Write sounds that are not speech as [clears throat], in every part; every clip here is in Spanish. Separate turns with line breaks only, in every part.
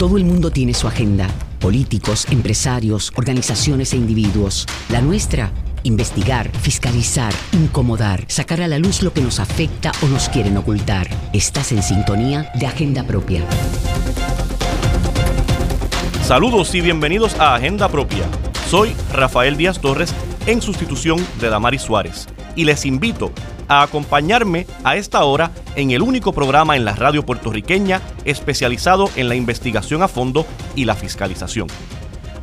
Todo el mundo tiene su agenda. Políticos, empresarios, organizaciones e individuos. La nuestra, investigar, fiscalizar, incomodar, sacar a la luz lo que nos afecta o nos quieren ocultar. Estás en sintonía de Agenda Propia.
Saludos y bienvenidos a Agenda Propia. Soy Rafael Díaz Torres en sustitución de Damaris Suárez y les invito a acompañarme a esta hora en el único programa en la radio puertorriqueña especializado en la investigación a fondo y la fiscalización.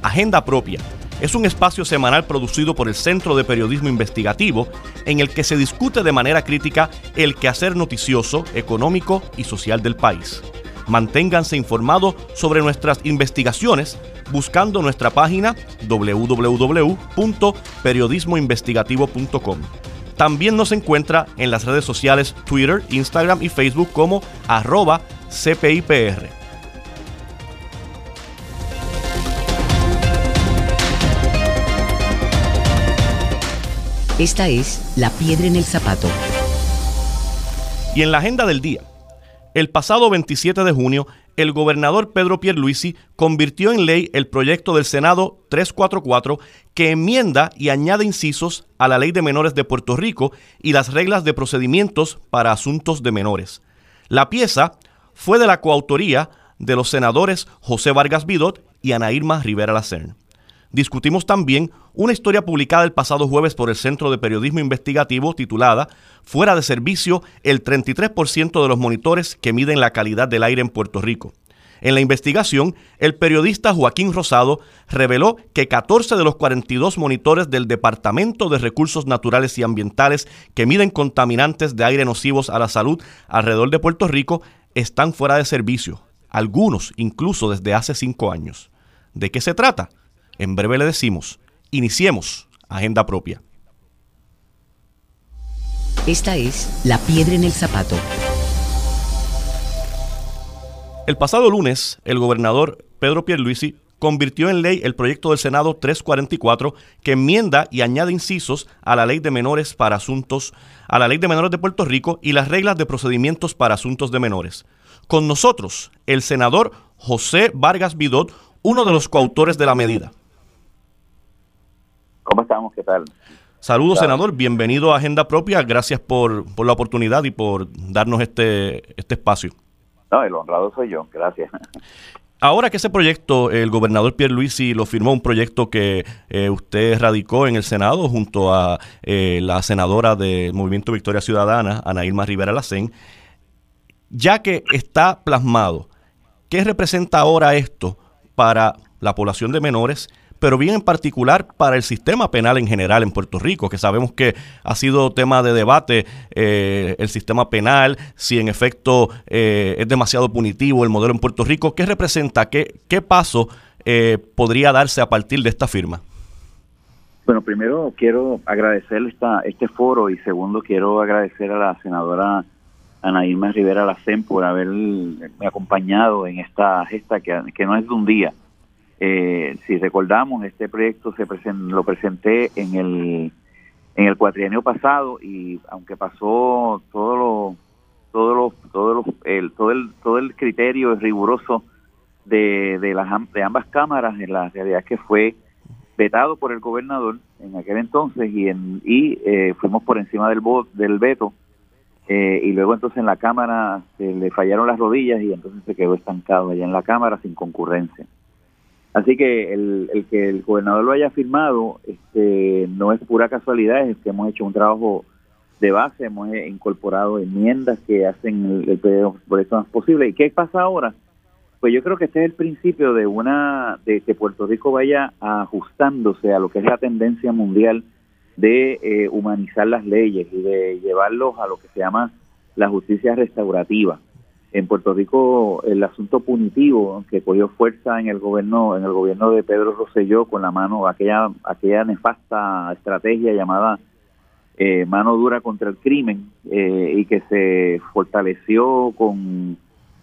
Agenda Propia es un espacio semanal producido por el Centro de Periodismo Investigativo en el que se discute de manera crítica el quehacer noticioso, económico y social del país. Manténganse informados sobre nuestras investigaciones buscando nuestra página www.periodismoinvestigativo.com. También nos encuentra en las redes sociales Twitter, Instagram y Facebook como arroba CPIPR.
Esta es La Piedra en el Zapato.
Y en la agenda del día, el pasado 27 de junio, el gobernador Pedro Pierluisi convirtió en ley el proyecto del Senado 344 que enmienda y añade incisos a la Ley de Menores de Puerto Rico y las reglas de procedimientos para asuntos de menores. La pieza fue de la coautoría de los senadores José Vargas Vidot y Ana Irma Rivera Lacern. Discutimos también una historia publicada el pasado jueves por el Centro de Periodismo Investigativo titulada Fuera de servicio, el 33% de los monitores que miden la calidad del aire en Puerto Rico. En la investigación, el periodista Joaquín Rosado reveló que 14 de los 42 monitores del Departamento de Recursos Naturales y Ambientales que miden contaminantes de aire nocivos a la salud alrededor de Puerto Rico están fuera de servicio, algunos incluso desde hace cinco años. ¿De qué se trata? En breve le decimos, iniciemos agenda propia.
Esta es La Piedra en el Zapato.
El pasado lunes, el gobernador Pedro Pierluisi convirtió en ley el proyecto del Senado 344 que enmienda y añade incisos a la Ley de Menores para asuntos a la Ley de Menores de Puerto Rico y las reglas de procedimientos para asuntos de menores. Con nosotros, el senador José Vargas Vidot, uno de los coautores de la medida.
¿Cómo estamos? ¿Qué tal?
Saludos, senador. Bienvenido a Agenda Propia. Gracias por, la oportunidad y por darnos este, este espacio.
No, el honrado soy yo. Gracias.
Ahora que ese proyecto, el gobernador Pierre Luisi lo firmó, un proyecto que eh, usted radicó en el Senado junto a eh, la senadora del Movimiento Victoria Ciudadana, Ana Irma Rivera Lacén, ya que está plasmado, ¿qué representa ahora esto para la población de menores pero bien en particular para el sistema penal en general en Puerto Rico, que sabemos que ha sido tema de debate eh, el sistema penal, si en efecto eh, es demasiado punitivo el modelo en Puerto Rico. ¿Qué representa? ¿Qué, qué paso eh, podría darse a partir de esta firma?
Bueno, primero quiero agradecer esta, este foro y segundo quiero agradecer a la senadora Ana Irma Rivera Lacen por haberme acompañado en esta gesta que, que no es de un día, eh, si recordamos, este proyecto se lo presenté en el en el cuatrienio pasado y aunque pasó todo lo todo lo todo lo, el todo el todo el criterio riguroso de, de las de ambas cámaras en la realidad que fue vetado por el gobernador en aquel entonces y en, y eh, fuimos por encima del del veto eh, y luego entonces en la cámara se le fallaron las rodillas y entonces se quedó estancado allá en la cámara sin concurrencia Así que el, que el gobernador lo haya firmado este, no es pura casualidad, es que hemos hecho un trabajo de base, hemos incorporado enmiendas que hacen el, el por eso más posible. ¿Y qué pasa ahora? Pues yo creo que este es el principio de una de que Puerto Rico vaya ajustándose a lo que es la tendencia mundial de eh, humanizar las leyes y de llevarlos a lo que se llama la justicia restaurativa en Puerto Rico el asunto punitivo que cogió fuerza en el gobierno en el gobierno de Pedro Rosselló con la mano aquella aquella nefasta estrategia llamada eh, mano dura contra el crimen eh, y que se fortaleció con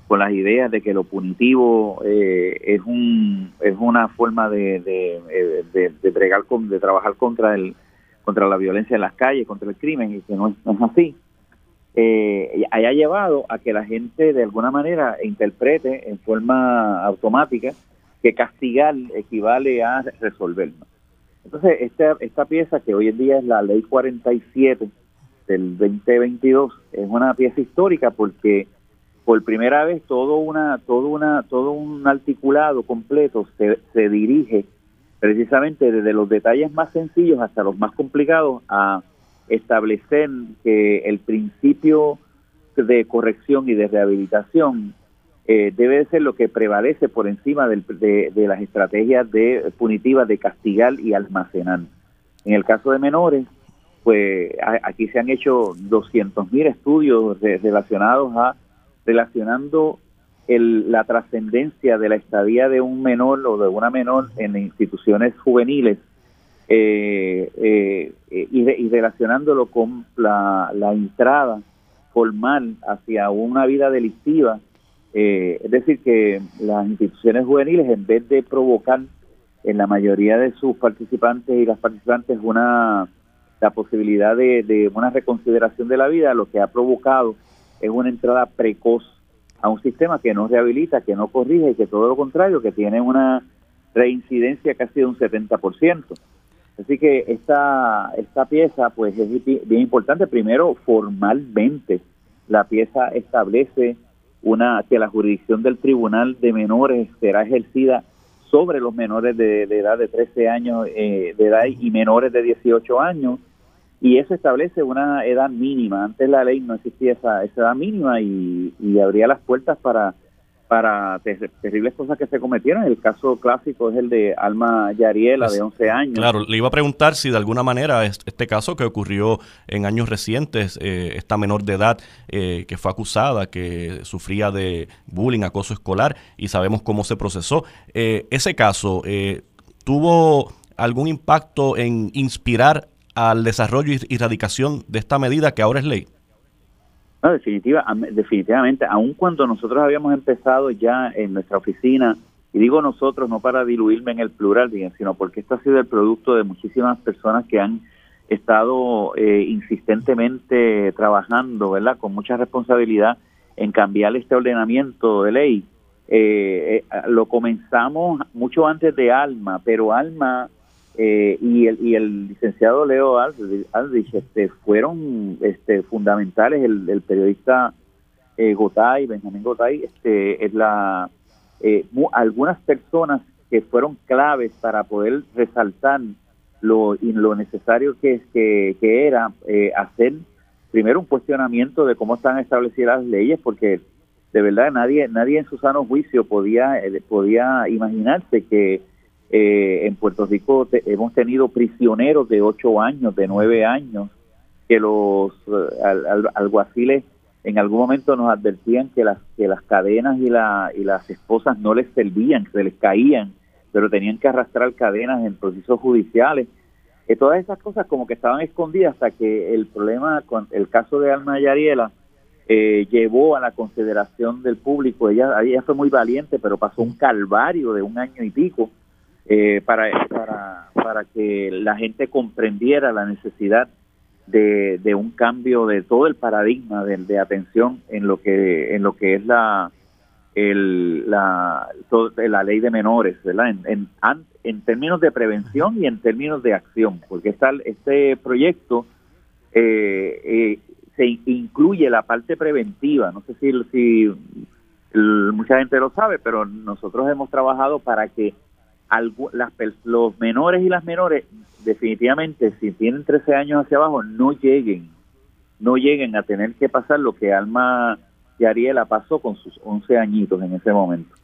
con las ideas de que lo punitivo eh, es un es una forma de de, de, bregar con, de trabajar contra el contra la violencia en las calles contra el crimen y que no es así eh, haya llevado a que la gente de alguna manera interprete en forma automática que castigar equivale a resolver. Entonces, esta, esta pieza que hoy en día es la ley 47 del 2022 es una pieza histórica porque por primera vez todo una todo una todo un articulado completo se, se dirige precisamente desde los detalles más sencillos hasta los más complicados a establecer que el principio de corrección y de rehabilitación eh, debe de ser lo que prevalece por encima de, las estrategias de punitivas de castigar y almacenar. En el caso de menores, pues aquí se han hecho 200.000 estudios relacionados a relacionando el, la trascendencia de la estadía de un menor o de una menor en instituciones juveniles eh, eh, y, relacionándolo con la, entrada formal hacia una vida delictiva. Eh, es decir, que las instituciones juveniles, en vez de provocar en la mayoría de sus participantes y las participantes una la posibilidad de, de una reconsideración de la vida, lo que ha provocado es una entrada precoz a un sistema que no rehabilita, que no corrige y que todo lo contrario, que tiene una reincidencia casi de un 70%. Así que esta, esta pieza pues es bien importante. Primero, formalmente, la pieza establece una que la jurisdicción del Tribunal de Menores será ejercida sobre los menores de, edad de 13 años eh, de edad y menores de 18 años y eso establece una edad mínima. Antes la ley no existía esa, esa edad mínima y, y abría las puertas para para terribles cosas que se cometieron. El caso clásico es el de Alma Yariela, de 11 años.
Claro, le iba a preguntar si de alguna manera este caso que ocurrió en años recientes, eh, esta menor de edad eh, que fue acusada, que sufría de bullying, acoso escolar, y sabemos cómo se procesó, eh, ese caso tuvo algún impacto en inspirar al desarrollo y erradicación de esta medida que ahora es ley?
No, definitiva, definitivamente, aun cuando nosotros habíamos empezado ya en nuestra oficina, y digo nosotros no para diluirme en el plural, sino porque esto ha sido el producto de muchísimas personas que han estado eh, insistentemente trabajando, ¿verdad?, con mucha responsabilidad en cambiar este ordenamiento de ley. Eh, eh, lo comenzamos mucho antes de Alma, pero Alma eh, y, el, y el licenciado Leo Aldrich este, fueron este, fundamentales, el, periodista eh, Gotay, Benjamín Gotay, este, es la, eh, algunas personas que fueron claves para poder resaltar lo, lo necesario que, que, que era eh, hacer primero un cuestionamiento de cómo están establecidas las leyes, porque de verdad nadie nadie en su sano juicio podía podía imaginarse que eh, en Puerto Rico hemos tenido prisioneros de ocho años, de nueve años, que los eh, alguaciles en algún momento nos advertían que las que las cadenas y, la, y las esposas no les servían, que se les caían, pero tenían que arrastrar cadenas en procesos judiciales. y todas esas cosas como que estaban escondidas hasta que el problema con el caso de Alma Yariela eh, llevó a la consideración del público. Ella, ella fue muy valiente, pero pasó un calvario de un año y pico eh, para, para, para que la gente comprendiera la necesidad de, de un cambio de todo el paradigma de, atención en lo que en lo que es la el, la, la ley de menores, ¿verdad? En, en, en, términos de prevención y en términos de acción, porque está este proyecto eh, eh, se incluye la parte preventiva. No sé si, si mucha gente lo sabe, pero nosotros hemos trabajado para que las, los menores y las menores definitivamente si tienen 13 años hacia abajo no lleguen no lleguen a tener que pasar lo que Alma y Ariela pasó con sus 11 añitos en ese momento.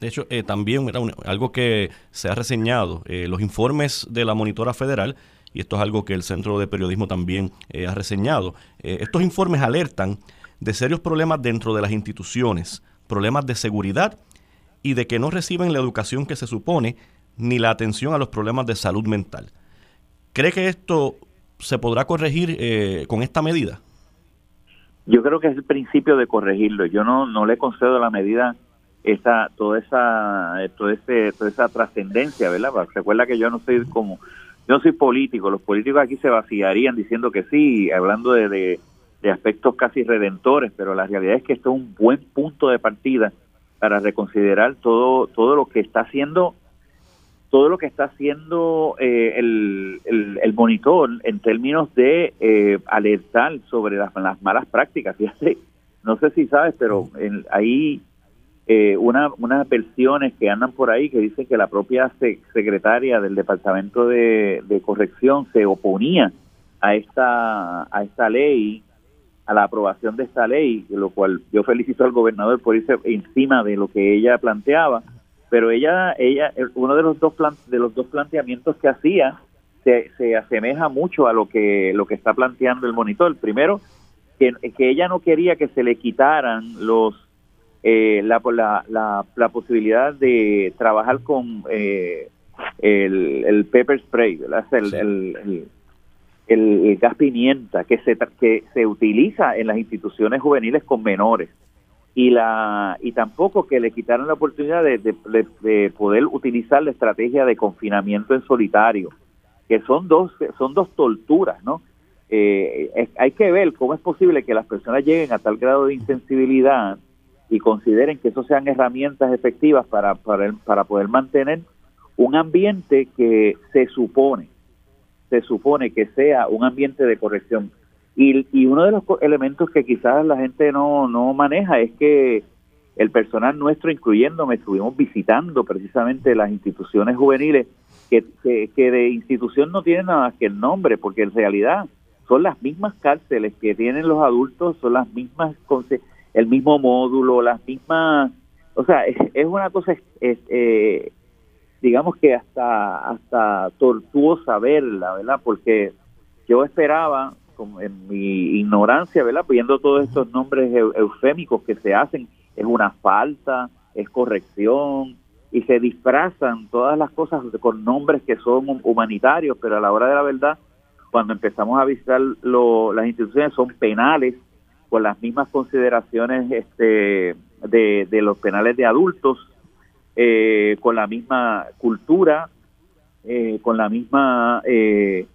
De hecho, eh, también algo que se ha reseñado, eh, los informes de la monitora federal, y esto es algo que el Centro de Periodismo también eh, ha reseñado, estos informes alertan de serios problemas dentro de las instituciones, problemas de seguridad y de que no reciben la educación que se supone ni la atención a los problemas de salud mental. ¿Cree que esto se podrá corregir eh, con esta medida?
Yo creo que es el principio de corregirlo. Yo no, no le concedo la medida esa, toda esa, todo ese, toda esa trascendencia, ¿verdad? Recuerda que yo no soy como, yo no soy político. Los políticos aquí se vaciarían diciendo que sí, hablando de, de aspectos casi redentores, pero la realidad es que esto es un buen punto de partida para reconsiderar todo todo lo que está haciendo todo lo que está haciendo eh, el, el, monitor en términos de eh, alertar sobre las, malas prácticas. Fíjate, no sé si sabes, pero hay eh, una, unas versiones que andan por ahí que dicen que la propia secretaria del Departamento de, de Corrección se oponía a esta, a esta ley a la aprobación de esta ley, lo cual yo felicito al gobernador por irse encima de lo que ella planteaba, pero ella, ella, uno de los dos de los dos planteamientos que hacía se, se asemeja mucho a lo que lo que está planteando el monitor. Primero, que, que ella no quería que se le quitaran los eh, la, la, la, posibilidad de trabajar con eh, el, el pepper spray, El, el, el, gas pimienta que se, que se utiliza en las instituciones juveniles con menores y la y tampoco que le quitaron la oportunidad de, de, poder utilizar la estrategia de confinamiento en solitario que son dos son dos torturas no eh, hay que ver cómo es posible que las personas lleguen a tal grado de insensibilidad y consideren que eso sean herramientas efectivas para, para, para poder mantener un ambiente que se supone se supone que sea un ambiente de corrección. Y, uno de los elementos que quizás la gente no, no maneja es que el personal nuestro, incluyéndome, estuvimos visitando precisamente las instituciones juveniles, que, que, de institución no tienen nada que el nombre, porque en realidad son las mismas cárceles que tienen los adultos, son las mismas, el mismo módulo, las mismas, o sea, es, una cosa eh, digamos que hasta hasta tortuosa verla, ¿verdad? Porque yo esperaba, como en mi ignorancia, ¿verdad? Viendo todos estos nombres eufémicos que se hacen, es una falta, es corrección, y se disfrazan todas las cosas con nombres que son humanitarios, pero a la hora de la verdad, cuando empezamos a visitar las instituciones, son penales, con las mismas consideraciones este, de, de los penales de adultos, eh, con la misma cultura, eh, con la misma eh,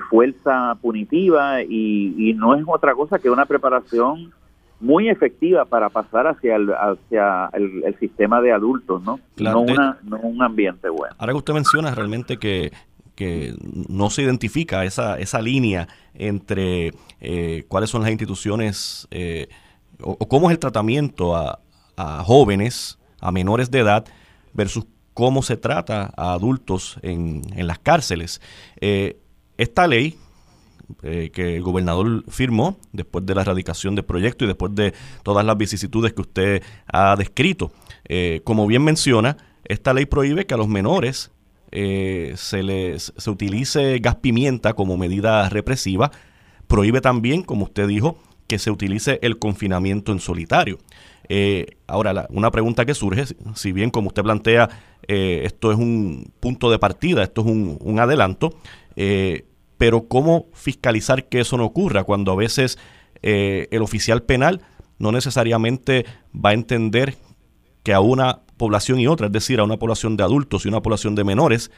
fuerza punitiva y, no es otra cosa que una preparación muy efectiva para pasar hacia el, hacia el, sistema de adultos, ¿no? no, no un ambiente bueno.
Ahora que usted menciona realmente que, que no se identifica esa, esa línea entre cuáles son las instituciones o, cómo es el tratamiento a, a jóvenes, a menores de edad, versus cómo se trata a adultos en, en las cárceles. Eh, esta ley eh, que el gobernador firmó después de la erradicación del proyecto y después de todas las vicisitudes que usted ha descrito, eh, como bien menciona, esta ley prohíbe que a los menores se les se utilice gas pimienta como medida represiva, prohíbe también, como usted dijo, que se utilice el confinamiento en solitario. Eh, ahora, una pregunta que surge, si bien como usted plantea, eh, esto es un punto de partida, esto es un, adelanto, eh, pero ¿cómo fiscalizar que eso no ocurra cuando a veces el oficial penal no necesariamente va a entender que a una población y otra, es decir, a una población de adultos y una población de menores,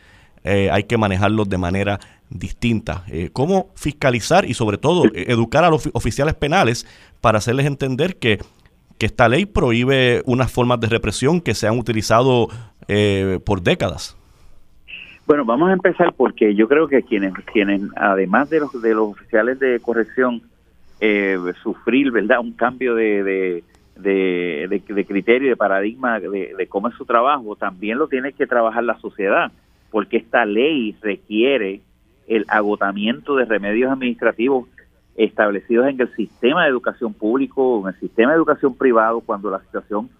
hay que manejarlos de manera distinta. ¿Cómo fiscalizar y sobre todo educar a los oficiales penales para hacerles entender que que esta ley prohíbe unas formas de represión que se han utilizado eh, por décadas.
Bueno, vamos a empezar porque yo creo que quienes, quienes además de los, de los oficiales de corrección, eh, sufrir, ¿verdad?, un cambio de, de, de, criterio, de paradigma de, cómo es su trabajo, también lo tiene que trabajar la sociedad, porque esta ley requiere el agotamiento de remedios administrativos establecidos en el sistema de educación público, en el sistema de educación privado, cuando la situación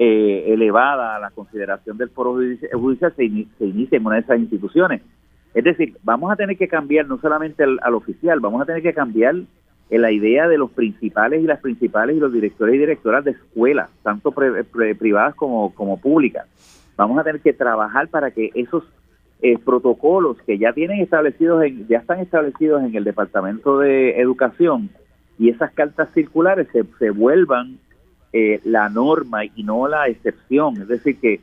eh, elevada a la consideración del foro judicial se, inicia en una de esas instituciones. Es decir, vamos a tener que cambiar no solamente al, oficial, vamos a tener que cambiar en la idea de los principales y las principales y los directores y directoras de escuelas, tanto privadas como, como públicas. Vamos a tener que trabajar para que esos eh, protocolos que ya tienen establecidos, en, ya están establecidos en el Departamento de Educación y esas cartas circulares se, se vuelvan eh, la norma y no la excepción. Es decir, que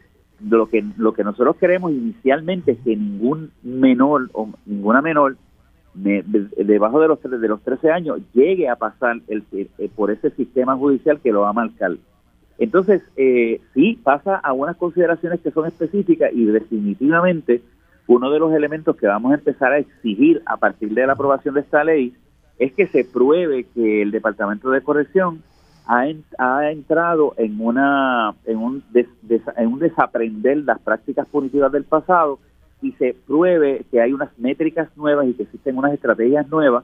lo que lo que nosotros queremos inicialmente es que ningún menor o ninguna menor debajo de los, de los 13 años llegue a pasar el, eh, por ese sistema judicial que lo va a marcar. Entonces, eh, sí, pasa a unas consideraciones que son específicas y definitivamente uno de los elementos que vamos a empezar a exigir a partir de la aprobación de esta ley es que se pruebe que el Departamento de Corrección ha, ha entrado en una en un, en un desaprender las prácticas punitivas del pasado y se pruebe que hay unas métricas nuevas y que existen unas estrategias nuevas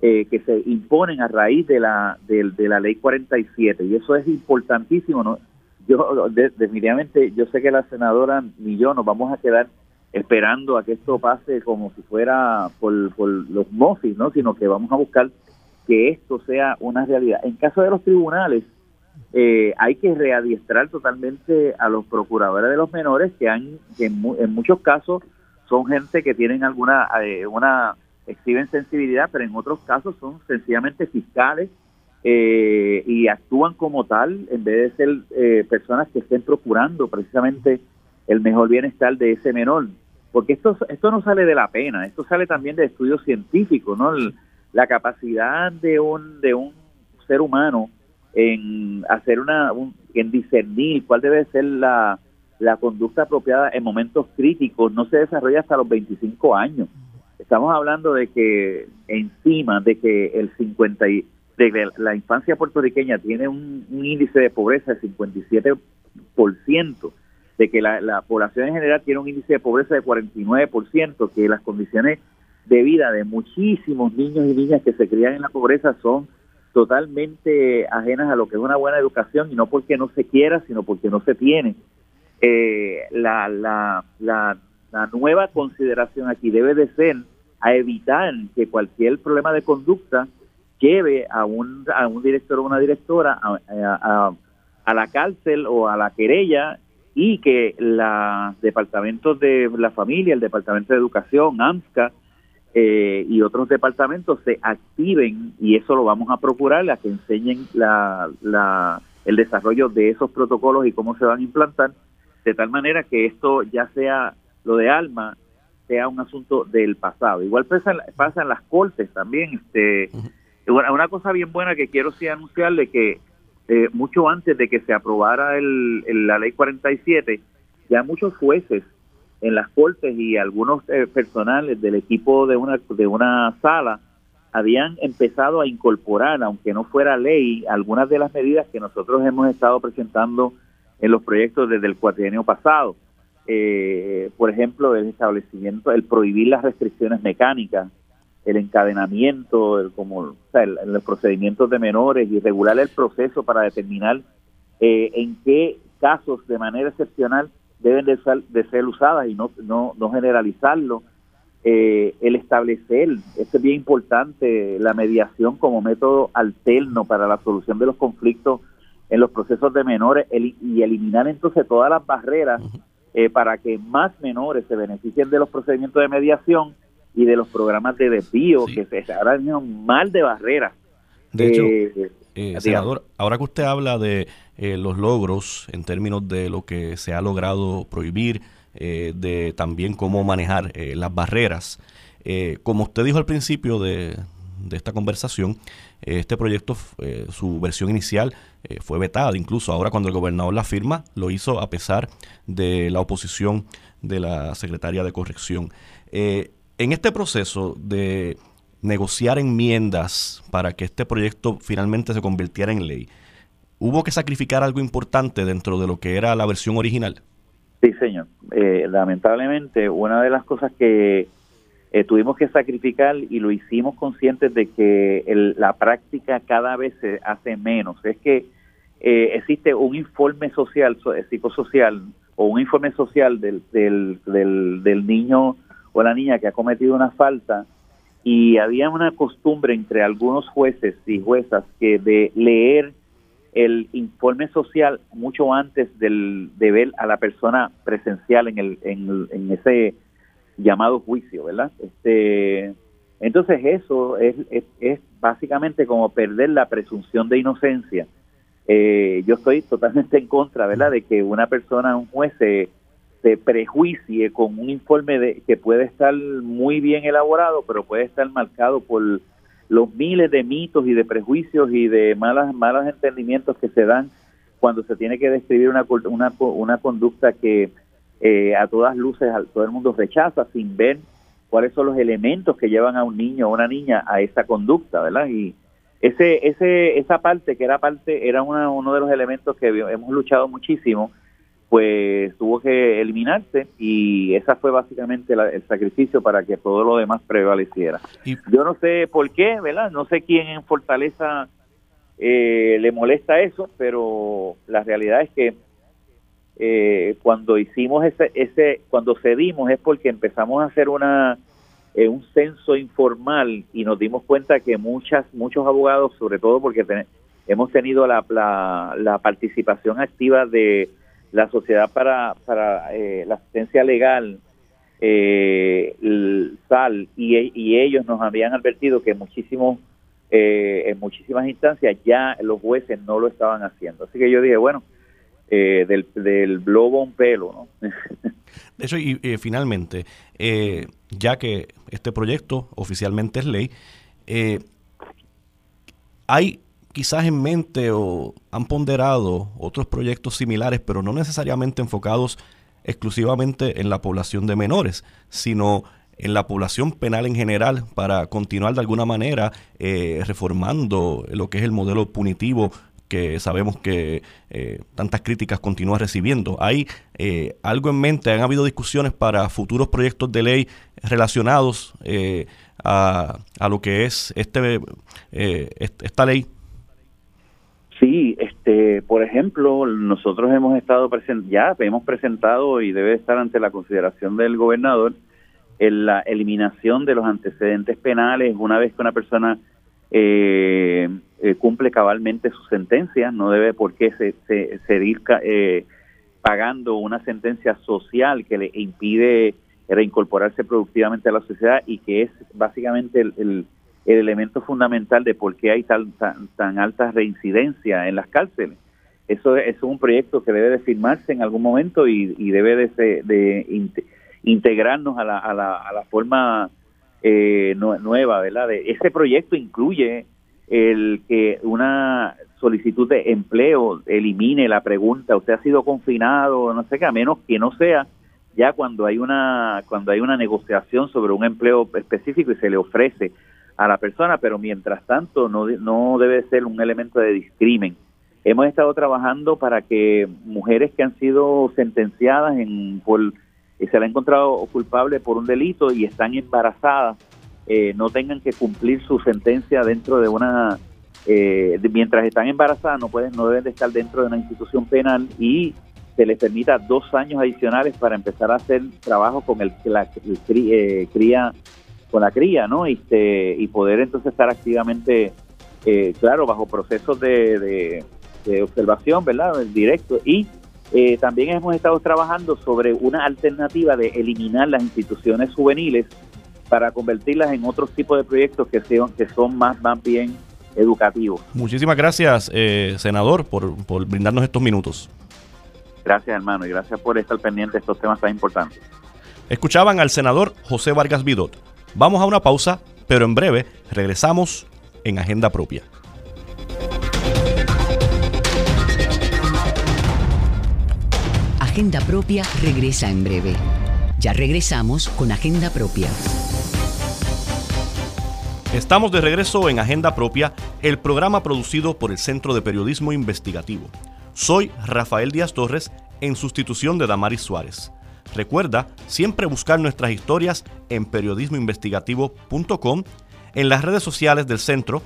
eh, que se imponen a raíz de la de, la ley 47 y eso es importantísimo no yo definitivamente yo sé que la senadora ni yo nos vamos a quedar esperando a que esto pase como si fuera por, por los mofis no sino que vamos a buscar que esto sea una realidad. En caso de los tribunales eh, hay que readiestrar totalmente a los procuradores de los menores que han en, muchos casos son gente que tienen alguna eh, una exhiben sensibilidad pero en otros casos son sencillamente fiscales eh, y actúan como tal en vez de ser personas que estén procurando precisamente el mejor bienestar de ese menor. Porque esto esto no sale de la pena esto sale también de estudios científicos no la capacidad de un de un ser humano en hacer una, en discernir cuál debe ser la, la conducta apropiada en momentos críticos, no se desarrolla hasta los 25 años. Estamos hablando de que encima de que el 50 y, de la infancia puertorriqueña tiene un, índice de pobreza del 57%, de que la, la población en general tiene un índice de pobreza de 49%, que las condiciones de vida de muchísimos niños y niñas que se crían en la pobreza son totalmente ajenas a lo que es una buena educación y no porque no se quiera, sino porque no se tiene. Eh, la, la, la, nueva consideración aquí debe de ser a evitar que cualquier problema de conducta lleve a un, a un director o una directora a, a, la cárcel o a la querella y que los departamentos de la familia, el departamento de educación, AMSCA, eh, y otros departamentos se activen y eso lo vamos a procurar, a que enseñen la, la, el desarrollo de esos protocolos y cómo se van a implantar, de tal manera que esto ya sea lo de alma, sea un asunto del pasado. Igual pasa, pasa en las cortes también. este Una cosa bien buena que quiero sí anunciarle que eh, mucho antes de que se aprobara el, la ley 47, ya muchos jueces en las cortes y algunos eh, personales del equipo de una, de una sala habían empezado a incorporar, aunque no fuera ley, algunas de las medidas que nosotros hemos estado presentando en los proyectos desde el cuatrienio pasado. Eh, por ejemplo, el establecimiento, el prohibir las restricciones mecánicas, el encadenamiento, el, como, sea, los procedimientos de menores y regular el proceso para determinar eh, en qué casos de manera excepcional deben de ser, usadas y no, no, no generalizarlo. Eh, el establecer, esto es bien importante, la mediación como método alterno para la solución de los conflictos en los procesos de menores y eliminar entonces todas las barreras eh, para que más menores se beneficien de los procedimientos de mediación y de los programas de desvío que se ahora mal de barreras.
De hecho, eh, senador, ahora que usted habla de eh, los logros en términos de lo que se ha logrado prohibir, eh, de también cómo manejar las barreras, como usted dijo al principio de, esta conversación, este proyecto, su versión inicial fue vetada, incluso ahora cuando el gobernador la firma, lo hizo a pesar de la oposición de la secretaria de corrección. en este proceso de negociar enmiendas para que este proyecto finalmente se convirtiera en ley, ¿hubo que sacrificar algo importante dentro de lo que era la versión original?
Sí, señor. Eh, lamentablemente, una de las cosas que eh, tuvimos que sacrificar y lo hicimos conscientes de que la práctica cada vez se hace menos, es que eh, existe un informe social, psicosocial, o un informe social del, del niño o la niña que ha cometido una falta y había una costumbre entre algunos jueces y juezas que de leer el informe social mucho antes del, de ver a la persona presencial en, el, en, ese llamado juicio, ¿verdad? Este, entonces eso es, es, básicamente como perder la presunción de inocencia. Eh, yo estoy totalmente en contra, ¿verdad?, de que una persona, un juez, se, se prejuicie con un informe de, que puede estar muy bien elaborado, pero puede estar marcado por los miles de mitos y de prejuicios y de malas malos entendimientos que se dan cuando se tiene que describir una, una, una conducta que eh, a todas luces todo el mundo rechaza sin ver cuáles son los elementos que llevan a un niño o una niña a esa conducta, ¿verdad? Y ese, ese, esa parte que era parte, era uno de los elementos que hemos luchado muchísimo, pues tuvo que eliminarse y esa fue básicamente el sacrificio para que todo lo demás prevaleciera. Yo no sé por qué, ¿verdad? No sé quién en Fortaleza eh, le molesta eso, pero la realidad es que eh, cuando hicimos ese, ese, cuando cedimos es porque empezamos a hacer una eh, un censo informal y nos dimos cuenta que muchas muchos abogados, sobre todo porque hemos tenido la, la, participación activa de la sociedad para, para eh, la asistencia legal eh, SAL y, ellos nos habían advertido que muchísimos eh, en muchísimas instancias ya los jueces no lo estaban haciendo así que yo dije bueno eh, del, del globo un pelo, ¿no? [laughs]
De y, finalmente, eh, ya que este proyecto oficialmente es ley, eh, hay quizás en mente o han ponderado otros proyectos similares, pero no necesariamente enfocados exclusivamente en la población de menores, sino en la población penal en general para continuar de alguna manera reformando lo que es el modelo punitivo que sabemos que eh, tantas críticas continúa recibiendo. ¿Hay eh, algo en mente? ¿Han habido discusiones para futuros proyectos de ley relacionados eh, a, a, lo que es este esta ley?
Sí, este, por ejemplo, nosotros hemos estado present ya hemos presentado y debe estar ante la consideración del gobernador la eliminación de los antecedentes penales una vez que una persona eh, eh, cumple cabalmente su sentencia, no debe por qué se, se, seguir eh, pagando una sentencia social que le impide reincorporarse productivamente a la sociedad y que es básicamente el, el, elemento fundamental de por qué hay tan, tan, alta reincidencia en las cárceles. Eso es un proyecto que debe de firmarse en algún momento y, y debe de, de integrarnos a la, a la, a la forma eh, nueva, ¿verdad? Ese proyecto incluye el que una solicitud de empleo elimine la pregunta, usted ha sido confinado, no sé qué, a menos que no sea ya cuando hay una cuando hay una negociación sobre un empleo específico y se le ofrece a la persona, pero mientras tanto no, no debe ser un elemento de discrimen. Hemos estado trabajando para que mujeres que han sido sentenciadas en por y se le ha encontrado culpable por un delito y están embarazadas, eh, no tengan que cumplir su sentencia dentro de una, eh, mientras están embarazadas no pueden, no deben de estar dentro de una institución penal y se les permita dos años adicionales para empezar a hacer trabajo con el, la eh, cría, con la cría, ¿no? Y, este, y poder entonces estar activamente, claro, bajo procesos de, de, de observación, ¿verdad? Directo y eh, también hemos estado trabajando sobre una alternativa de eliminar las instituciones juveniles para convertirlas en otros tipos de proyectos que, sean, que son más, más bien educativos.
Muchísimas gracias, eh, senador, por, por brindarnos estos minutos.
Gracias, hermano, y gracias por estar pendiente de estos temas tan importantes.
Escuchaban al senador José Vargas Vidot. Vamos a una pausa, pero en breve regresamos en Agenda Propia.
Agenda Propia regresa en breve. Ya regresamos con Agenda Propia.
Estamos de regreso en Agenda Propia, el programa producido por el Centro de Periodismo Investigativo. Soy Rafael Díaz Torres en sustitución de Damaris Suárez. Recuerda siempre buscar nuestras historias en periodismoinvestigativo.com, en las redes sociales del centro,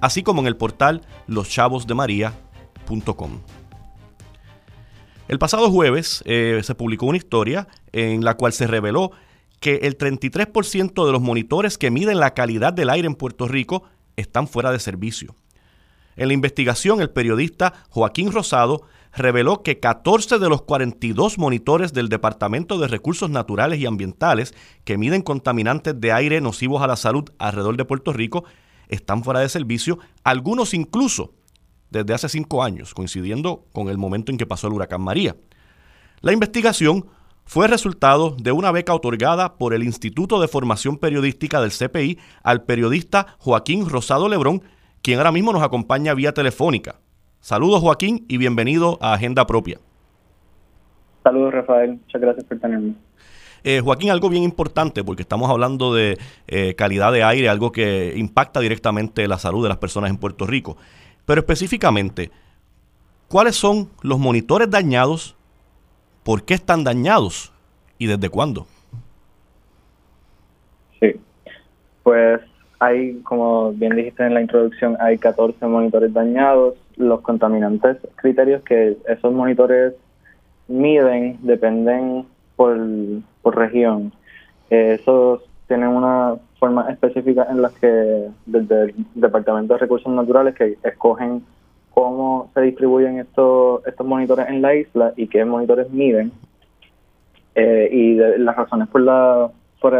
así como en el portal loschavosdemaria.com. El pasado jueves eh, se publicó una historia en la cual se reveló que el 33% de los monitores que miden la calidad del aire en Puerto Rico están fuera de servicio. En la investigación, el periodista Joaquín Rosado reveló que 14 de los 42 monitores del Departamento de Recursos Naturales y Ambientales que miden contaminantes de aire nocivos a la salud alrededor de Puerto Rico están fuera de servicio, algunos incluso desde hace cinco años, coincidiendo con el momento en que pasó el huracán María. La investigación fue resultado de una beca otorgada por el Instituto de Formación Periodística del CPI al periodista Joaquín Rosado Lebrón, quien ahora mismo nos acompaña vía telefónica. Saludos Joaquín y bienvenido a Agenda Propia.
Saludos Rafael, muchas gracias por tenerme.
Eh, Joaquín, algo bien importante, porque estamos hablando de eh, calidad de aire, algo que impacta directamente la salud de las personas en Puerto Rico. Pero específicamente, ¿cuáles son los monitores dañados? ¿Por qué están dañados? ¿Y desde cuándo?
Sí, pues hay, como bien dijiste en la introducción, hay 14 monitores dañados. Los contaminantes, criterios que esos monitores miden, dependen por, por región. Eh, esos tienen una forma específica en las que desde el Departamento de Recursos Naturales que escogen cómo se distribuyen estos estos monitores en la isla y qué monitores miden eh, y las razones por la por,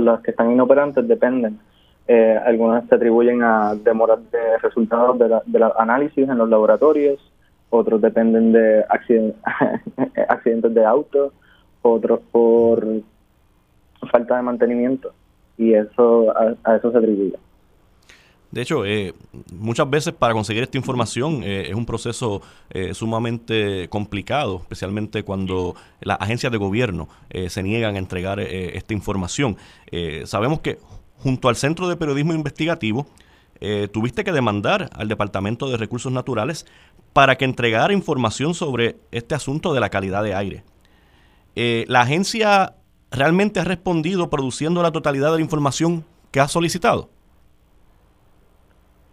las que están inoperantes dependen eh, algunas se atribuyen a demoras de resultados de, la, de los análisis en los laboratorios otros dependen de [laughs] accidentes de auto, otros por falta de mantenimiento y eso a, eso se atribuye.
De hecho, eh, muchas veces para conseguir esta información eh, es un proceso eh, sumamente complicado, especialmente cuando las agencias de gobierno se niegan a entregar esta información. sabemos que junto al Centro de Periodismo Investigativo, tuviste que demandar al Departamento de Recursos Naturales para que entregara información sobre este asunto de la calidad de aire. Eh, ¿La agencia realmente ha respondido produciendo la totalidad de la información que ha solicitado?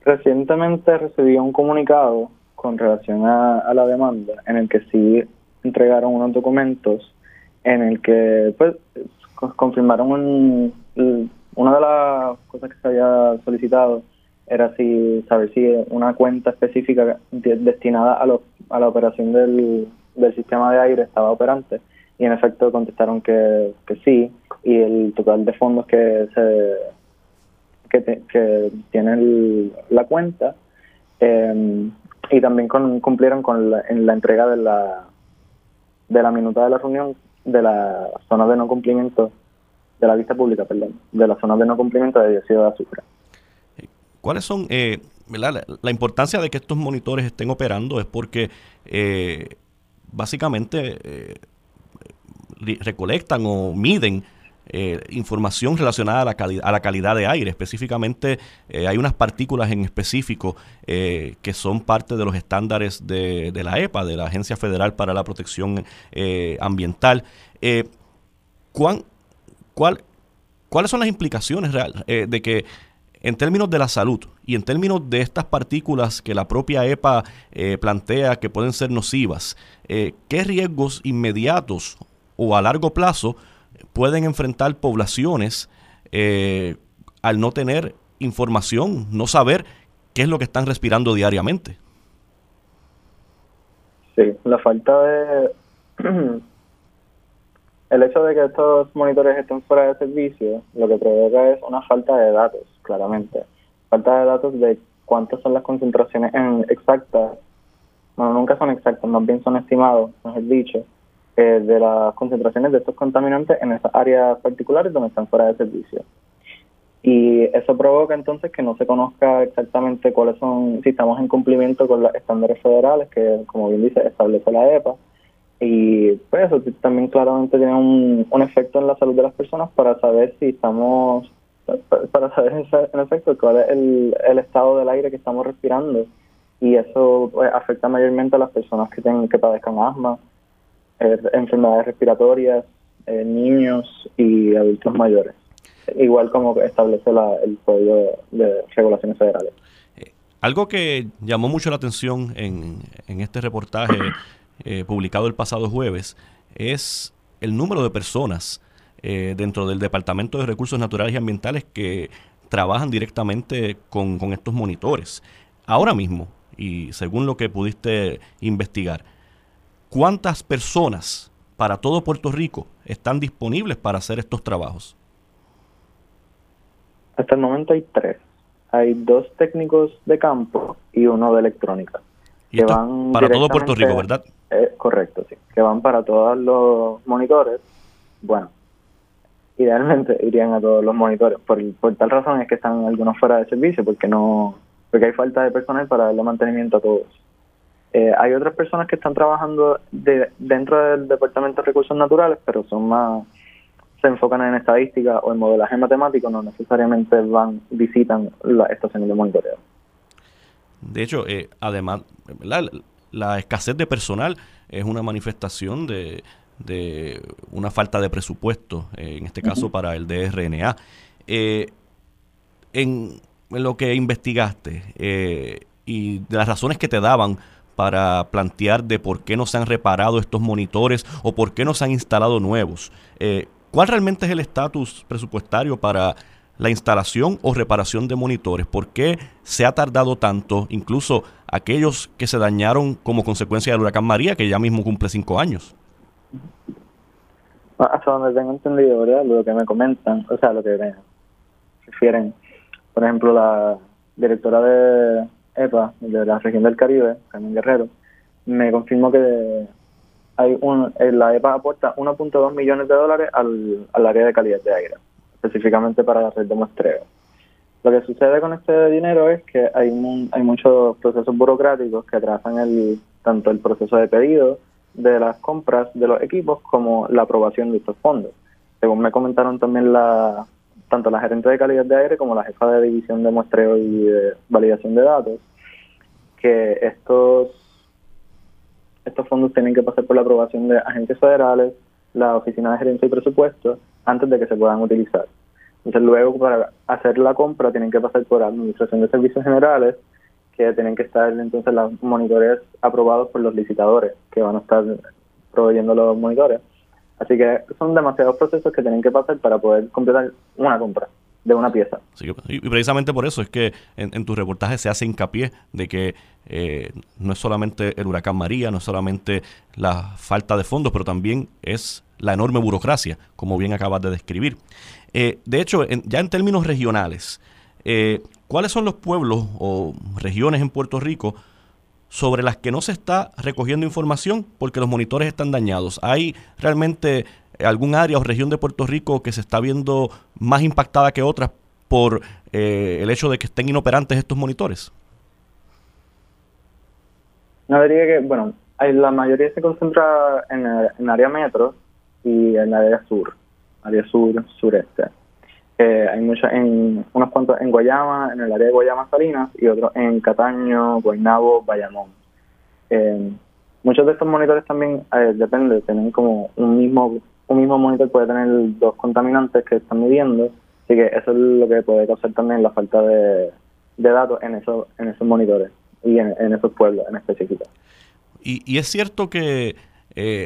Recientemente recibí un comunicado con relación a, la demanda en el que sí entregaron unos documentos en el que pues confirmaron una de las cosas que se había solicitado era si saber si una cuenta específica destinada a, a la operación del, del sistema de aire estaba operante. Y en efecto contestaron que, que sí y el total de fondos que se que, tiene la cuenta em, y también cumplieron con la, en la entrega de la de la minuta de la reunión de la zona de no cumplimiento de la vista pública, perdón, de la zona de no cumplimiento de dióxido de azufre.
¿Cuáles son, eh, La, importancia de que estos monitores estén operando es porque eh, básicamente eh, recolectan o miden información relacionada a la, a la calidad de aire. Específicamente hay unas partículas en específico que son parte de los estándares de, de, la EPA, de la Agencia Federal para la Protección Ambiental. ¿cuán, cuál, ¿Cuáles son las implicaciones real, de que en términos de la salud y en términos de estas partículas que la propia EPA eh, plantea que pueden ser nocivas, eh, ¿qué riesgos inmediatos o a largo plazo pueden enfrentar poblaciones eh, al no tener información, no saber qué es lo que están respirando diariamente?
Sí, la falta de [clears throat] El hecho de que estos monitores estén fuera de servicio lo que provoca es una falta de datos, claramente. Falta de datos de cuántas son las concentraciones en exactas, bueno, nunca son exactas, más bien son estimados, mejor dicho, eh, de las concentraciones de estos contaminantes en esas áreas particulares donde están fuera de servicio. Y eso provoca entonces que no se conozca exactamente cuáles son, si estamos en cumplimiento con los estándares federales, que como bien dice, establece la EPA, y pues eso también claramente tiene un, un efecto en la salud de las personas para saber si estamos, para saber en efecto cuál es el, el estado del aire que estamos respirando. Y eso pues, afecta mayormente a las personas que, que padezcan asma, eh, enfermedades respiratorias, eh, niños y adultos mayores. Igual como establece la, el Código de Regulaciones Federales.
Eh, algo que llamó mucho la atención en, en este reportaje eh, publicado el pasado jueves, es el número de personas eh, dentro del Departamento de Recursos Naturales y Ambientales que trabajan directamente con, estos monitores. Ahora mismo, y según lo que pudiste investigar, ¿cuántas personas para todo Puerto Rico están disponibles para hacer estos trabajos?
Hasta el momento hay tres. Hay dos técnicos de campo y uno de electrónica.
Que van para todo Puerto Rico, ¿verdad?
Eh, correcto, sí. Que van para todos los monitores. Bueno, idealmente irían a todos los monitores. Por, por tal razón es que están algunos fuera de servicio, porque no porque hay falta de personal para darle mantenimiento a todos. Eh, hay otras personas que están trabajando de, dentro del Departamento de Recursos Naturales, pero son más se enfocan en estadística o en modelaje matemático, no necesariamente van visitan la estación de monitoreo.
De hecho, eh, además, la escasez de personal es una manifestación de, de una falta de presupuesto, eh, en este caso para el DRNA. Eh, en, lo que investigaste y de las razones que te daban para plantear de por qué no se han reparado estos monitores o por qué no se han instalado nuevos, ¿cuál realmente es el estatus presupuestario para la instalación o reparación de monitores? ¿Por qué se ha tardado tanto? Incluso aquellos que se dañaron como consecuencia del huracán María, que ya mismo cumple cinco años.
Hasta donde tengo entendido, ¿verdad? Lo que me comentan, o sea, lo que me refieren. Por ejemplo, la directora de EPA, de la región del Caribe, Carmen Guerrero, me confirmó que hay un, eh, la EPA aporta 1.2 millones de dólares al, al área de calidad de aire, específicamente para la red de muestreo. Lo que sucede con este dinero es que hay, hay muchos procesos burocráticos que atrasan el, tanto el proceso de pedido de las compras de los equipos como la aprobación de estos fondos. Según me comentaron también la tanto la gerente de calidad de aire como la jefa de división de muestreo y de validación de datos, que estos estos fondos tienen que pasar por la aprobación de agentes federales, la Oficina de Gerencia y Presupuesto, antes de que se puedan utilizar. Entonces luego para hacer la compra tienen que pasar por Administración de Servicios Generales, que tienen que estar entonces los monitores aprobados por los licitadores que van a estar proveyendo los monitores. Así que son demasiados procesos que tienen que pasar para poder completar una compra de una pieza.
y precisamente por eso es que en, tu reportaje se hace hincapié de que eh, no es solamente el huracán María, no es solamente la falta de fondos, pero también es la enorme burocracia, como bien acabas de describir. Eh, de hecho, ya en términos regionales, eh, ¿cuáles son los pueblos o regiones en Puerto Rico sobre las que no se está recogiendo información porque los monitores están dañados? ¿Hay realmente algún área o región de Puerto Rico que se está viendo más impactada que otras por eh, el hecho de que estén inoperantes estos monitores?
No diría que, bueno, la mayoría se concentra en el área metro y en área sur, área sur, sureste. Eh, hay muchos, en unos cuantos en Guayama, en el área de Guayama Salinas y otros en Cataño, Guaynabo, Bayamón. Eh, muchos de estos monitores también eh, depende, tienen como un mismo un mismo monitor puede tener dos contaminantes que están midiendo, así que eso es lo que puede causar también la falta de, datos en esos en esos monitores y en, esos pueblos en específico.
Y, y es cierto que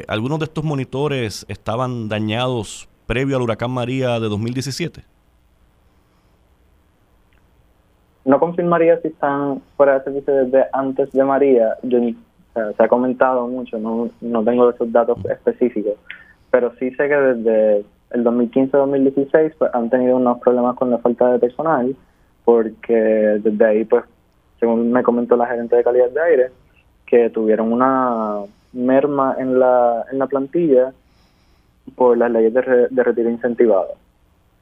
algunos de estos monitores estaban dañados previo al huracán María de 2017
no confirmaría si están fuera de servicio desde antes de María. se ha comentado mucho, no, no tengo esos datos específicos, pero sí sé que desde el 2015-2016 pues, han tenido unos problemas con la falta de personal, porque desde ahí, pues, según me comentó la gerente de calidad de aire, que tuvieron una merma en la, en la plantilla por las leyes de, de retiro incentivado.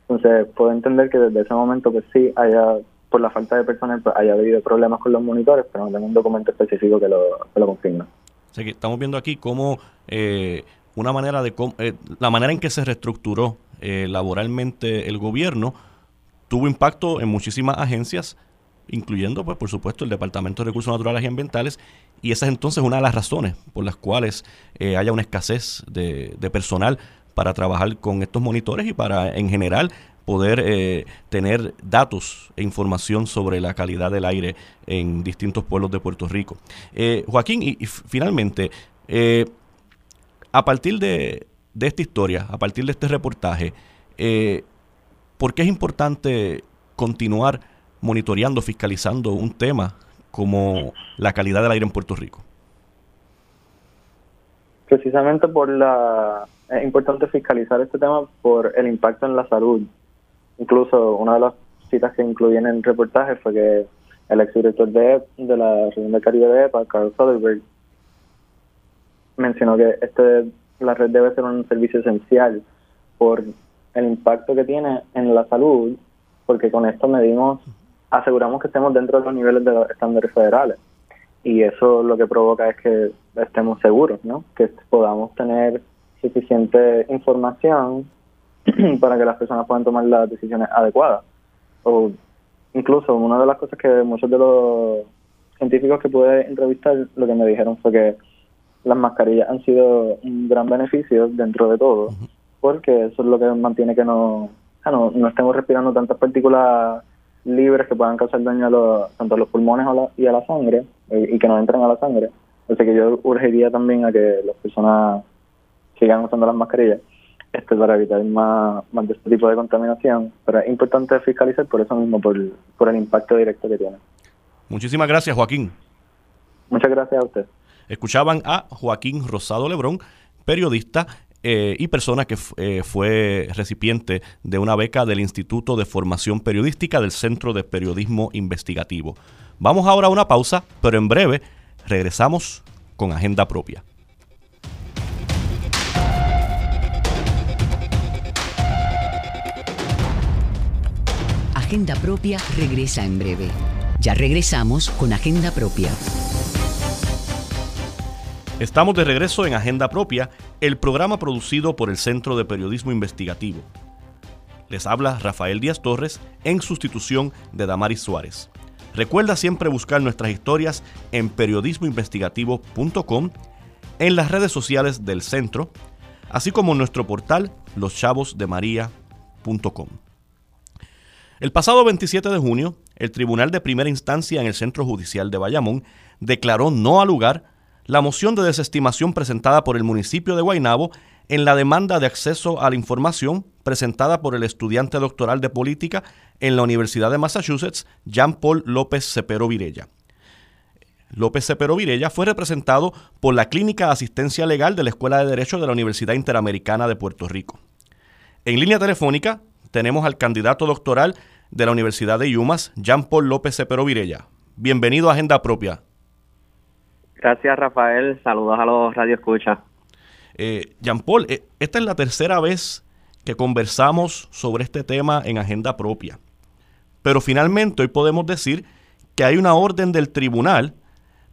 Entonces, puedo entender que desde ese momento, pues sí, haya por la falta de personal pues, haya habido problemas con los monitores, pero no tengo un documento específico que lo, que lo confirme.
que estamos viendo aquí cómo eh, una manera de eh, la manera en que se reestructuró eh, laboralmente el gobierno tuvo impacto en muchísimas agencias, incluyendo, pues, por supuesto, el Departamento de Recursos Naturales y Ambientales, y esa es entonces una de las razones por las cuales haya una escasez de, de personal para trabajar con estos monitores y para, en general, poder eh, tener datos e información sobre la calidad del aire en distintos pueblos de Puerto Rico. Eh, Joaquín, y, finalmente, eh, a partir de, de, esta historia, a partir de este reportaje, ¿por qué es importante continuar monitoreando, fiscalizando un tema como la calidad del aire en Puerto Rico?
Precisamente por la... Es importante fiscalizar este tema por el impacto en la salud Incluso una de las citas que incluí en el reportaje fue que el exdirector de, de la región de Caribe de EPA, Carl Soderberg, mencionó que este la red debe ser un servicio esencial por el impacto que tiene en la salud, porque con esto medimos, aseguramos que estemos dentro de los niveles de los estándares federales. Y eso lo que provoca es que estemos seguros, ¿no? Que podamos tener suficiente información [clears throat] para que las personas puedan tomar las decisiones adecuadas. O incluso una de las cosas que muchos de los científicos que pude entrevistar lo que me dijeron fue que las mascarillas han sido un gran beneficio dentro de todo, porque eso es lo que mantiene que no, no, no estemos respirando tantas partículas libres que puedan causar daño a los, tanto a los pulmones y a la sangre eh, y que no entren a la sangre. Así que yo urgiría también a que las personas sigan usando las mascarillas este para evitar más, más de este tipo de contaminación. Pero es importante fiscalizar por eso mismo, por, por el impacto directo que tiene.
Muchísimas gracias, Joaquín.
Muchas gracias a usted.
Escuchaban a Joaquín Rosado Lebrón, periodista eh, y persona que eh, fue recipiente de una beca del Instituto de Formación Periodística del Centro de Periodismo Investigativo. Vamos ahora a una pausa, pero en breve regresamos con agenda propia.
Agenda propia regresa en breve. Ya regresamos con Agenda propia.
Estamos de regreso en Agenda Propia, el programa producido por el Centro de Periodismo Investigativo. Les habla Rafael Díaz Torres en sustitución de Damaris Suárez. Recuerda siempre buscar nuestras historias en periodismoinvestigativo.com, en las redes sociales del centro, así como en nuestro portal loschavosdemaria.com. El pasado 27 de junio, el Tribunal de Primera Instancia en el Centro Judicial de Bayamón declaró no al lugar la moción de desestimación presentada por el municipio de Guaynabo en la demanda de acceso a la información presentada por el estudiante doctoral de política en la Universidad de Massachusetts, Jean Paul López Cepero Virella. López Cepero Virella fue representado por la Clínica de Asistencia Legal de la Escuela de Derecho de la Universidad Interamericana de Puerto Rico. En línea telefónica tenemos al candidato doctoral de la Universidad de Yumas, Jean Paul López Cepero Virella. Bienvenido a Agenda Propia.
Gracias, Rafael. Saludos a los Radio Escucha.
Eh, Jean Paul, eh, esta es la tercera vez que conversamos sobre este tema en agenda propia. Pero finalmente hoy podemos decir que hay una orden del tribunal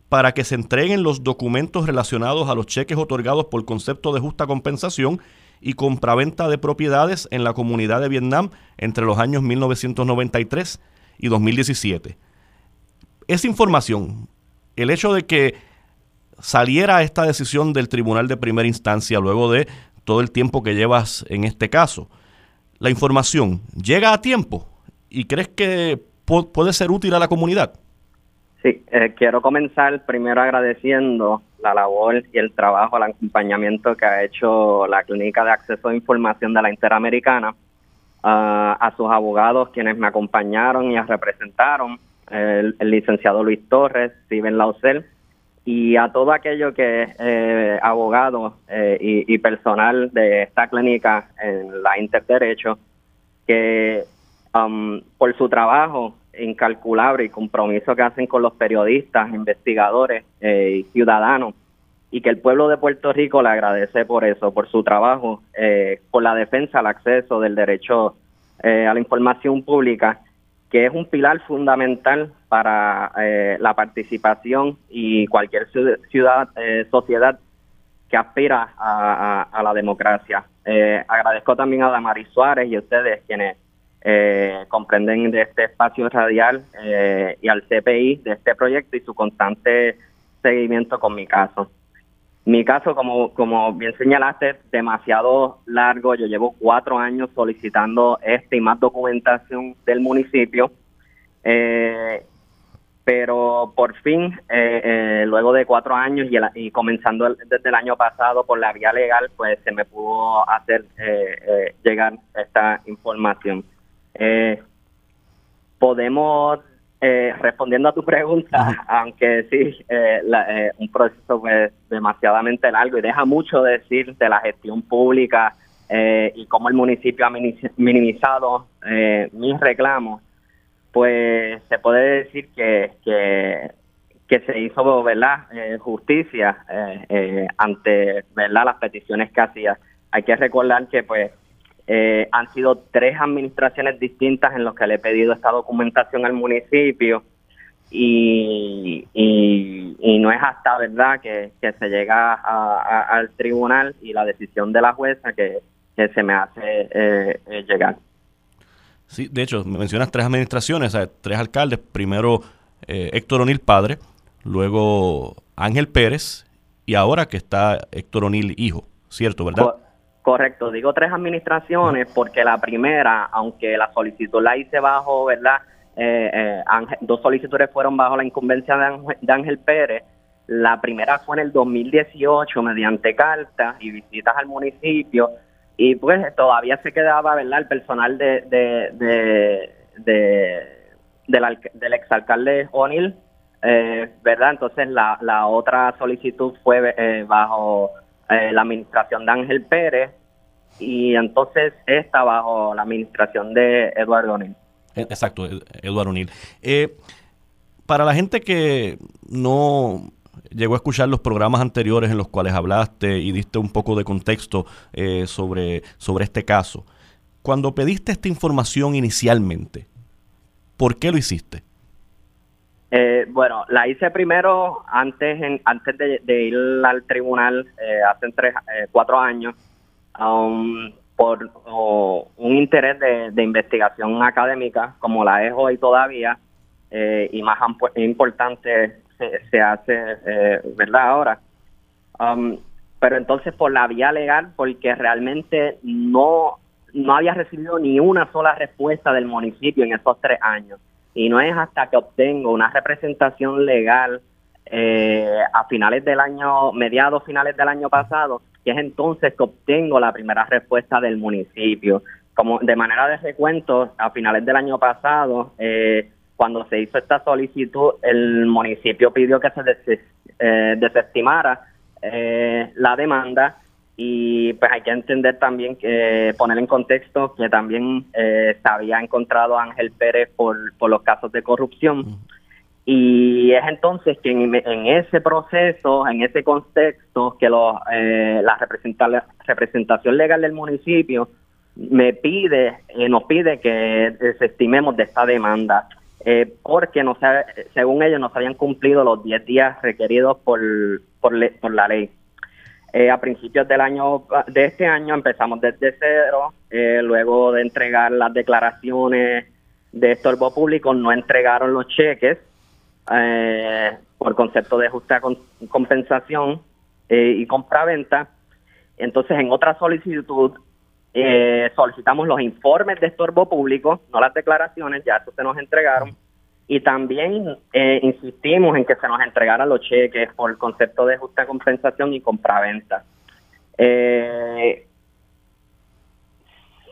para que se entreguen los documentos relacionados a los cheques otorgados por concepto de justa compensación y compraventa de propiedades en la comunidad de Vietnam entre los años 1993 y 2017. Esa información, el hecho de que saliera esta decisión del tribunal de primera instancia luego de todo el tiempo que llevas en este caso, la información llega a tiempo y crees que puede ser útil a la comunidad?
Sí, eh, quiero comenzar primero agradeciendo la labor y el trabajo, el acompañamiento que ha hecho la Clínica de Acceso a Información de la Interamericana, a sus abogados quienes me acompañaron y representaron, el, el licenciado Luis Torres, Steven Lausel, y a todo aquello que eh, abogado eh, y, personal de esta clínica en la Interderecho, que um, por su trabajo incalculable y compromiso que hacen con los periodistas, investigadores eh, y ciudadanos, y que el pueblo de Puerto Rico le agradece por eso, por su trabajo, por la defensa al acceso del derecho a la información pública que es un pilar fundamental para eh, la participación y cualquier ciudad, eh, sociedad que aspira a, la democracia. Eh, agradezco también a Damaris Suárez y a ustedes quienes comprenden de este espacio radial y al CPI de este proyecto y su constante seguimiento con mi caso. Mi caso, como, como bien señalaste, es demasiado largo. Yo llevo cuatro años solicitando este y más documentación del municipio. Eh, pero por fin, eh, eh, luego de cuatro años y, comenzando desde el año pasado por la vía legal, pues se me pudo hacer llegar esta información. podemos eh, respondiendo a tu pregunta, aunque sí, eh, eh, un proceso pues demasiadamente largo y deja mucho decir de la gestión pública y cómo el municipio ha minimizado mis reclamos, pues se puede decir que, que, que se hizo verdad eh, justicia eh, eh, ante verdad las peticiones que hacía. Hay que recordar que pues han sido tres administraciones distintas en las que le he pedido esta documentación al municipio y, y, no es hasta verdad que, se llega al tribunal y la decisión de la jueza que, se me hace llegar.
Sí, de hecho, mencionas tres administraciones, tres alcaldes. Primero Héctor O'Neill padre, luego Ángel Pérez y ahora que está Héctor O'Neill hijo, ¿cierto, verdad?
Correcto, digo tres administraciones porque la primera, aunque la solicitud la hice bajo, ¿verdad? Eh, eh, dos solicitudes fueron bajo la incumbencia de Ángel, Pérez. La primera fue en el 2018 mediante cartas y visitas al municipio y pues todavía se quedaba, ¿verdad? El personal de, de, del, del exalcalde O'Neill eh, ¿verdad? Entonces la, la otra solicitud fue eh, bajo eh, la administración de Ángel Pérez y entonces esta bajo la administración de Eduardo O'Neill.
Exacto, Eduardo O'Neill. para la gente que no llegó a escuchar los programas anteriores en los cuales hablaste y diste un poco de contexto sobre, sobre este caso, cuando pediste esta información inicialmente, ¿por qué lo hiciste?
Eh, bueno, la hice primero antes en, antes de, ir al tribunal eh, hace tres, eh, cuatro años um, por un interés de, investigación académica como la es hoy todavía y más importante se, hace, ¿verdad? Ahora. Um, pero entonces por la vía legal, porque realmente no, no había recibido ni una sola respuesta del municipio en esos tres años y no es hasta que obtengo una representación legal eh, a finales del año, mediados finales del año pasado, que es entonces que obtengo la primera respuesta del municipio. Como de manera de recuento, a finales del año pasado, eh, cuando se hizo esta solicitud, el municipio pidió que se eh, desestimara la demanda y pues hay que entender también que poner en contexto que también eh, se había encontrado Ángel Pérez por, por los casos de corrupción y es entonces que en, ese proceso, en ese contexto que lo, eh, la, representación legal del municipio me pide, eh, nos pide que desestimemos de esta demanda porque no según ellos no se habían cumplido los 10 días requeridos por, por, por la ley. Eh, a principios del año de este año empezamos desde cero, eh, luego de entregar las declaraciones de estorbo público, no entregaron los cheques eh, por concepto de justa compensación y compraventa. Entonces, en otra solicitud, solicitamos los informes de estorbo público, no las declaraciones, ya eso se nos entregaron y también eh, insistimos en que se nos entregaran los cheques por el concepto de justa compensación y compraventa. Eh,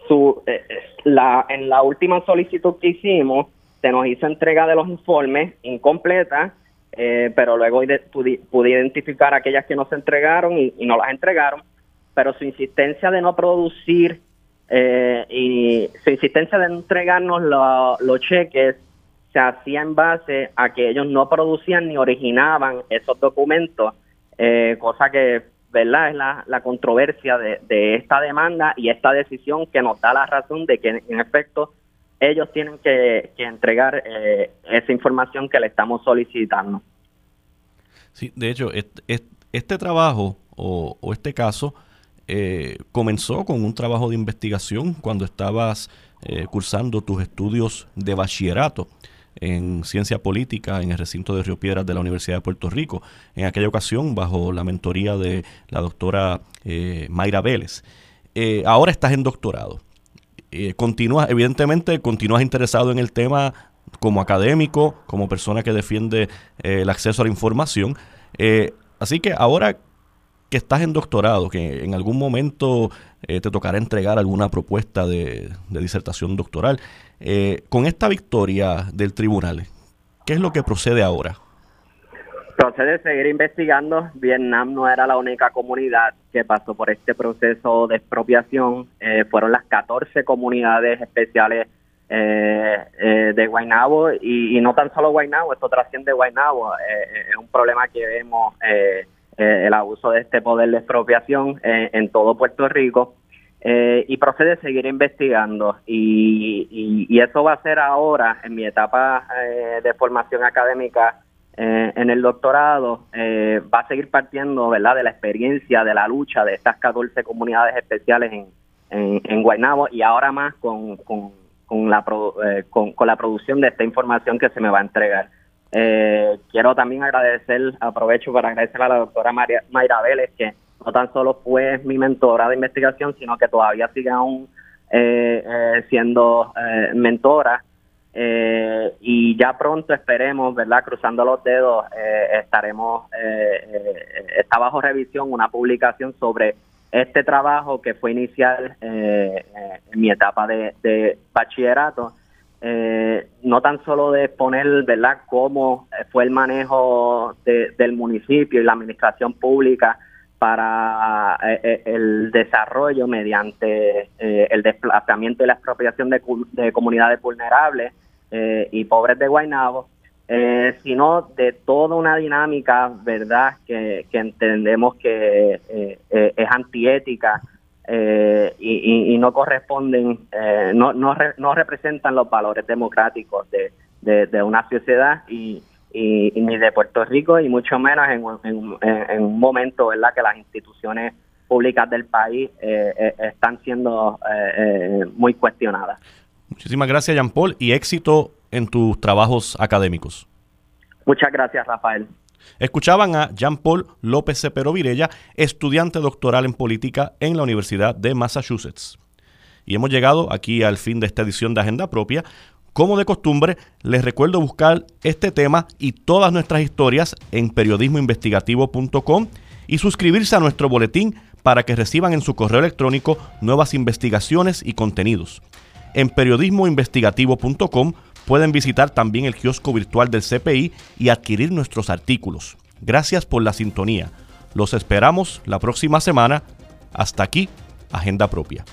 su, eh, la, en la última solicitud que hicimos, se nos hizo entrega de los informes incompleta, pero luego pude, identificar aquellas que no se entregaron y, no las entregaron, pero su insistencia de no producir y su insistencia de entregarnos los cheques se hacía en base a que ellos no producían ni originaban esos documentos, eh, cosa que, ¿verdad?, es la, controversia de, esta demanda y esta decisión que nos da la razón de que, en efecto, ellos tienen que, entregar eh, esa información que le estamos solicitando.
Sí, de hecho, este, trabajo o, este caso eh, comenzó con un trabajo de investigación cuando estabas cursando tus estudios de bachillerato en ciencia política en el recinto de Río Piedras de la Universidad de Puerto Rico, en aquella ocasión bajo la mentoría de la doctora eh, Mayra Vélez. Eh, ahora estás en doctorado. Eh, evidentemente, continúas interesado en el tema como académico, como persona que defiende el acceso a la información. así que ahora que estás en doctorado, que en algún momento te tocará entregar alguna propuesta de, de disertación doctoral, eh, con esta victoria del tribunal, ¿qué es lo que procede ahora?
Procede seguir investigando. Vietnam no era la única comunidad que pasó por este proceso de expropiación. Eh, fueron las 14 comunidades especiales de Guaynabo y, no tan solo Guaynabo, esto trasciende Guaynabo, es un problema que vemos el abuso de este poder de expropiación en todo Puerto Rico eh, y procede a seguir investigando. Y, y, eso va a ser ahora en mi etapa eh, de formación académica eh, en el doctorado va a seguir partiendo verdad de la experiencia de la lucha de estas 14 comunidades especiales en, en, en Guaynabo y ahora más con, con, con la con, con, la producción de esta información que se me va a entregar. Quiero también agradecer aprovecho para agradecer a la doctora María, Mayra Vélez que no tan solo fue mi mentora de investigación, sino que todavía sigue aún eh, eh, siendo eh, mentora. y ya pronto esperemos, ¿verdad? Cruzando los dedos, estaremos, está bajo revisión una publicación sobre este trabajo que fue inicial en mi etapa de, bachillerato. no tan solo de exponer, ¿verdad?, cómo fue el manejo del municipio y la administración pública para eh, eh, el desarrollo mediante eh, el desplazamiento y la expropiación de, comunidades vulnerables y pobres de Guaynabo, sino de toda una dinámica, ¿verdad?, que, entendemos que es antiética y, no corresponden, no, no, no, representan los valores democráticos de, de una sociedad y, y, ni de Puerto Rico y mucho menos en, un momento verdad que las instituciones públicas del país eh, eh, están siendo eh, muy cuestionadas.
Muchísimas gracias Jean Paul y éxito en tus trabajos académicos.
Muchas gracias Rafael.
Escuchaban a Jean Paul López Cepero Virella, estudiante doctoral en política en la Universidad de Massachusetts. Y hemos llegado aquí al fin de esta edición de Agenda Propia. Como de costumbre, les recuerdo buscar este tema y todas nuestras historias en periodismoinvestigativo.com y suscribirse a nuestro boletín para que reciban en su correo electrónico nuevas investigaciones y contenidos. En periodismoinvestigativo.com pueden visitar también el kiosco virtual del CPI y adquirir nuestros artículos. Gracias por la sintonía. Los esperamos la próxima semana. Hasta aquí, Agenda Propia.